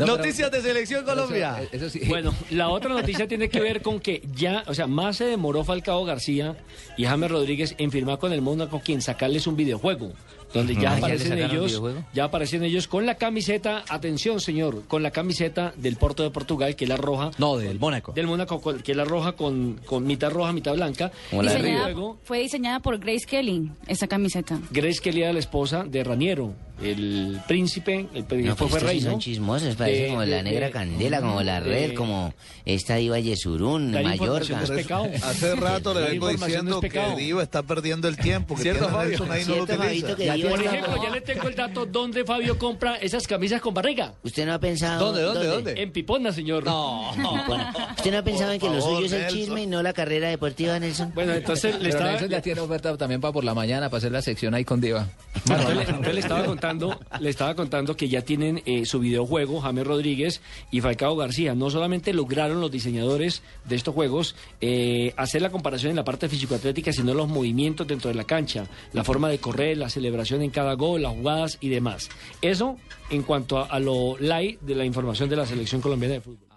Noticias de Selección Colombia. Eso sí. Bueno, la otra noticia tiene que ver con que ya, o sea, más se demoró Falcao García y James Rodríguez en firmar con el Mónaco quien sacarles un videojuego donde ya Ah, ¿ya le aparecen ellos, ya aparecen ellos con la camiseta, atención señor, con la camiseta del Porto de Portugal, que es la roja. No, del Mónaco. Del Mónaco, que es la roja con, con mitad roja, mitad blanca. Diseñada- fue diseñada por Grace Kelly, esa camiseta. Grace Kelly era la esposa de Raniero, el príncipe, el que No, pues fue rey, sí ¿no? son chismosos, parece De- como la negra de- candela, como la de- red, como esta diva Yesurún, Mallorca. es pecado. Hace rato le vengo diciendo que Diva está perdiendo el tiempo, que ¿Cierto, Fabio? Nelson ahí no lo Cierto, utiliza. Fabito, que Ya Diva Por está- ejemplo, ya le tengo el dato donde Fabio compra esas camisas con barriga. ¿Usted no ha pensado... ¿Dónde, dónde, dónde? En Pipona, señor. No. Bueno, ¿usted no ha pensado en que Por lo favor, suyo es el chisme y no la carrera deportiva, Nelson? Bueno, entonces le estaba, Nelson ya tiene oferta también para por la mañana, para hacer la sección ahí con Diva. Le- entonces le estaba contando, le estaba contando que ya tienen eh, su videojuego, James Rodríguez y Falcao García. No solamente lograron los diseñadores de estos juegos eh, hacer la comparación en la parte físico-atlética, sino los movimientos dentro de la cancha, la forma de correr, la celebración en cada gol, las jugadas y demás. Eso en cuanto a, a lo light de la información de la selección colombiana de fútbol.